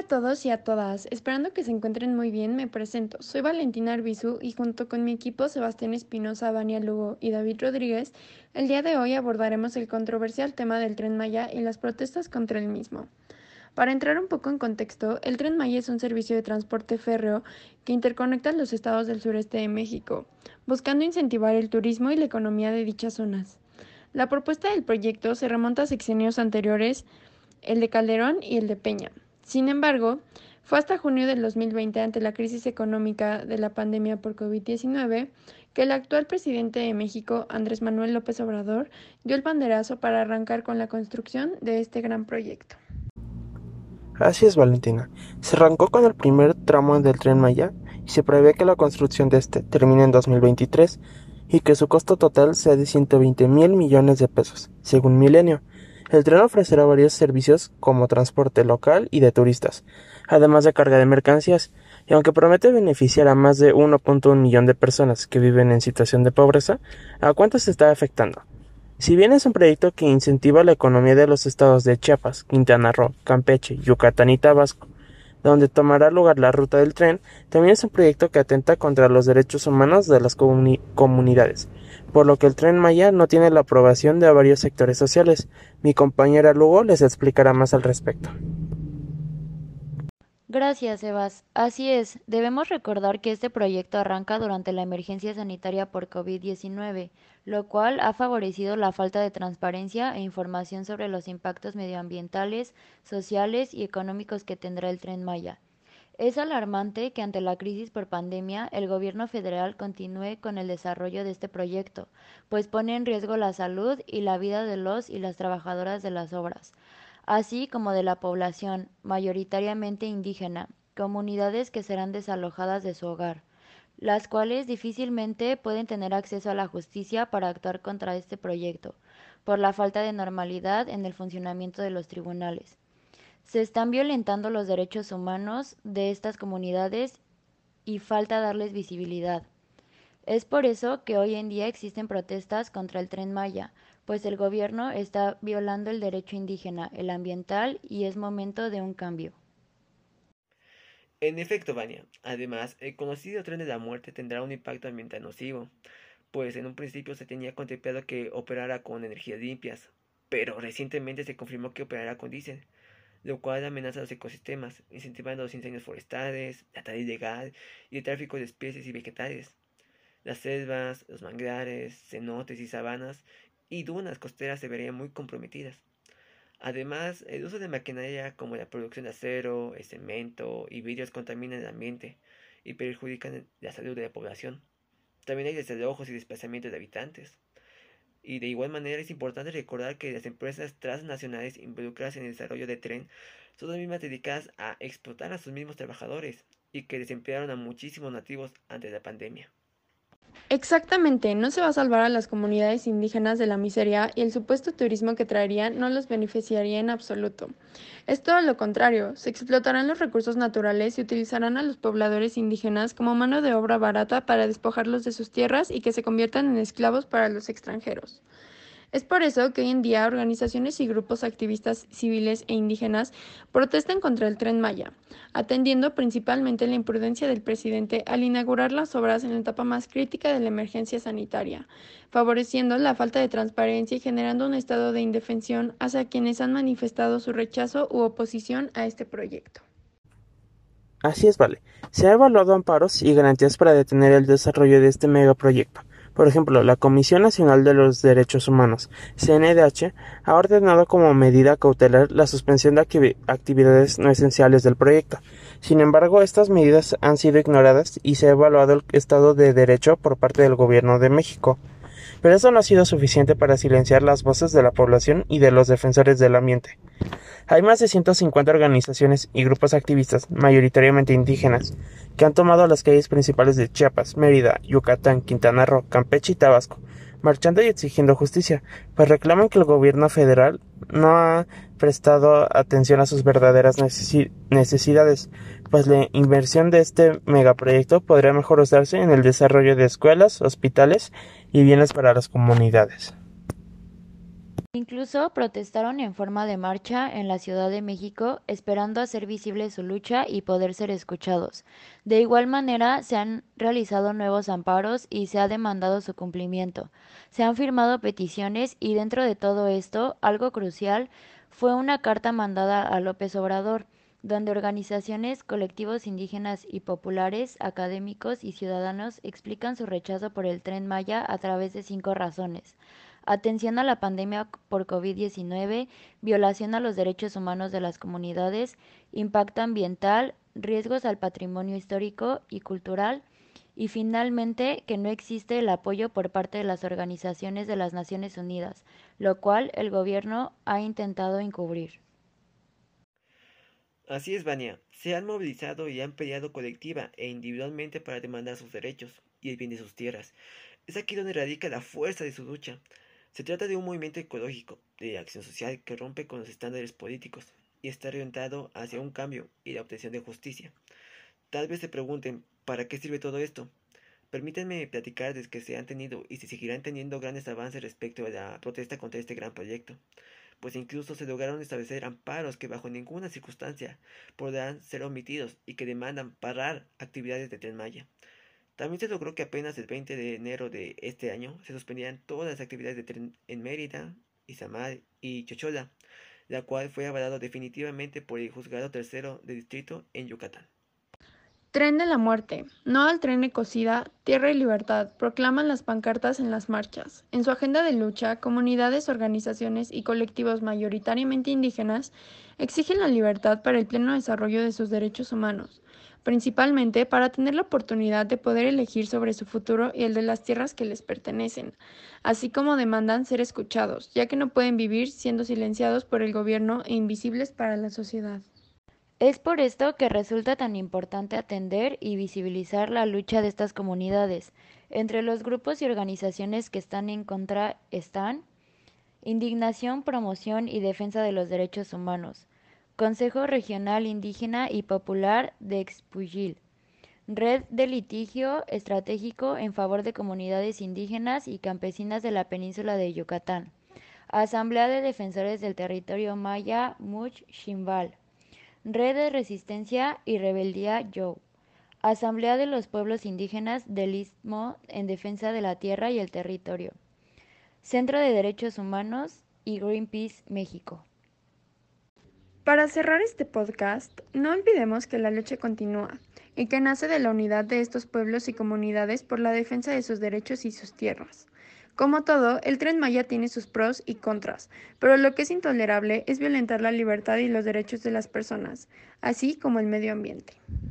a todos y a todas, esperando que se encuentren muy bien, me presento. Soy Valentina Arbizu y junto con mi equipo Sebastián Espinosa, Vania Lugo y David Rodríguez, el día de hoy abordaremos el controversial tema del tren Maya y las protestas contra el mismo. Para entrar un poco en contexto, el tren Maya es un servicio de transporte férreo que interconecta los estados del sureste de México, buscando incentivar el turismo y la economía de dichas zonas. La propuesta del proyecto se remonta a sexenios anteriores, el de Calderón y el de Peña. Sin embargo, fue hasta junio del 2020, ante la crisis económica de la pandemia por COVID-19, que el actual presidente de México, Andrés Manuel López Obrador, dio el banderazo para arrancar con la construcción de este gran proyecto. Así es, Valentina. Se arrancó con el primer tramo del tren Maya y se prevé que la construcción de este termine en 2023 y que su costo total sea de 120 mil millones de pesos, según Milenio. El tren ofrecerá varios servicios como transporte local y de turistas, además de carga de mercancías, y aunque promete beneficiar a más de 1.1 millón de personas que viven en situación de pobreza, ¿a cuántos está afectando? Si bien es un proyecto que incentiva la economía de los estados de Chiapas, Quintana Roo, Campeche, Yucatán y Tabasco, donde tomará lugar la ruta del tren, también es un proyecto que atenta contra los derechos humanos de las comunidades, por lo que el tren Maya no tiene la aprobación de varios sectores sociales. Mi compañera Lugo les explicará más al respecto. Gracias, Sebas. Así es, debemos recordar que este proyecto arranca durante la emergencia sanitaria por COVID-19, lo cual ha favorecido la falta de transparencia e información sobre los impactos medioambientales, sociales y económicos que tendrá el tren Maya. Es alarmante que ante la crisis por pandemia el gobierno federal continúe con el desarrollo de este proyecto, pues pone en riesgo la salud y la vida de los y las trabajadoras de las obras, así como de la población, mayoritariamente indígena, comunidades que serán desalojadas de su hogar, las cuales difícilmente pueden tener acceso a la justicia para actuar contra este proyecto, por la falta de normalidad en el funcionamiento de los tribunales. Se están violentando los derechos humanos de estas comunidades y falta darles visibilidad. Es por eso que hoy en día existen protestas contra el tren Maya, pues el gobierno está violando el derecho indígena, el ambiental y es momento de un cambio. En efecto, Vania, además, el conocido tren de la muerte tendrá un impacto ambiental nocivo, pues en un principio se tenía contemplado que operara con energías limpias, pero recientemente se confirmó que operará con diésel lo cual amenaza los ecosistemas, incentivando los incendios forestales, la tala ilegal y el tráfico de especies y vegetales. Las selvas, los manglares, cenotes y sabanas y dunas costeras se verían muy comprometidas. Además, el uso de maquinaria como la producción de acero, cemento y vidrios contaminan el ambiente y perjudican la salud de la población. También hay desalojos y desplazamientos de habitantes. Y de igual manera es importante recordar que las empresas transnacionales involucradas en el desarrollo de tren son las mismas dedicadas a explotar a sus mismos trabajadores y que desemplearon a muchísimos nativos antes de la pandemia. Exactamente, no se va a salvar a las comunidades indígenas de la miseria y el supuesto turismo que traerían no los beneficiaría en absoluto. Es todo lo contrario, se explotarán los recursos naturales y utilizarán a los pobladores indígenas como mano de obra barata para despojarlos de sus tierras y que se conviertan en esclavos para los extranjeros. Es por eso que hoy en día organizaciones y grupos activistas civiles e indígenas protestan contra el tren Maya, atendiendo principalmente la imprudencia del presidente al inaugurar las obras en la etapa más crítica de la emergencia sanitaria, favoreciendo la falta de transparencia y generando un estado de indefensión hacia quienes han manifestado su rechazo u oposición a este proyecto. Así es, vale. Se ha evaluado amparos y garantías para detener el desarrollo de este megaproyecto. Por ejemplo, la Comisión Nacional de los Derechos Humanos, CNDH, ha ordenado como medida cautelar la suspensión de actividades no esenciales del proyecto. Sin embargo, estas medidas han sido ignoradas y se ha evaluado el Estado de Derecho por parte del Gobierno de México. Pero eso no ha sido suficiente para silenciar las voces de la población y de los defensores del ambiente. Hay más de 150 organizaciones y grupos activistas, mayoritariamente indígenas, que han tomado las calles principales de Chiapas, Mérida, Yucatán, Quintana Roo, Campeche y Tabasco, marchando y exigiendo justicia, pues reclaman que el gobierno federal no ha prestado atención a sus verdaderas necesidades, pues la inversión de este megaproyecto podría mejor usarse en el desarrollo de escuelas, hospitales y bienes para las comunidades. Incluso protestaron en forma de marcha en la Ciudad de México, esperando hacer visible su lucha y poder ser escuchados. De igual manera, se han realizado nuevos amparos y se ha demandado su cumplimiento. Se han firmado peticiones y dentro de todo esto, algo crucial fue una carta mandada a López Obrador, donde organizaciones, colectivos indígenas y populares, académicos y ciudadanos explican su rechazo por el tren Maya a través de cinco razones atención a la pandemia por COVID-19, violación a los derechos humanos de las comunidades, impacto ambiental, riesgos al patrimonio histórico y cultural, y finalmente que no existe el apoyo por parte de las organizaciones de las Naciones Unidas, lo cual el gobierno ha intentado encubrir. Así es, Vania. Se han movilizado y han peleado colectiva e individualmente para demandar sus derechos y el bien de sus tierras. Es aquí donde radica la fuerza de su lucha. Se trata de un movimiento ecológico, de acción social que rompe con los estándares políticos y está orientado hacia un cambio y la obtención de justicia. Tal vez se pregunten, ¿para qué sirve todo esto? Permítanme platicarles que se han tenido y se seguirán teniendo grandes avances respecto a la protesta contra este gran proyecto, pues incluso se lograron establecer amparos que bajo ninguna circunstancia podrán ser omitidos y que demandan parar actividades de Tren Maya. También se logró que apenas el 20 de enero de este año se suspendieran todas las actividades de tren en Mérida, Izamal y Chochola, la cual fue avalado definitivamente por el juzgado tercero de distrito en Yucatán. Tren de la muerte. No al tren ecocida, tierra y libertad, proclaman las pancartas en las marchas. En su agenda de lucha, comunidades, organizaciones y colectivos mayoritariamente indígenas exigen la libertad para el pleno desarrollo de sus derechos humanos principalmente para tener la oportunidad de poder elegir sobre su futuro y el de las tierras que les pertenecen, así como demandan ser escuchados, ya que no pueden vivir siendo silenciados por el gobierno e invisibles para la sociedad. Es por esto que resulta tan importante atender y visibilizar la lucha de estas comunidades. Entre los grupos y organizaciones que están en contra están Indignación, Promoción y Defensa de los Derechos Humanos, Consejo Regional Indígena y Popular de Expuyil, Red de Litigio Estratégico en favor de comunidades indígenas y campesinas de la península de Yucatán, Asamblea de Defensores del Territorio Maya Much Shimbal, Red de Resistencia y Rebeldía Yow, Asamblea de los Pueblos Indígenas del Istmo en Defensa de la Tierra y el Territorio, Centro de Derechos Humanos y Greenpeace México. Para cerrar este podcast, no olvidemos que la lucha continúa y que nace de la unidad de estos pueblos y comunidades por la defensa de sus derechos y sus tierras. Como todo, el tren Maya tiene sus pros y contras, pero lo que es intolerable es violentar la libertad y los derechos de las personas, así como el medio ambiente.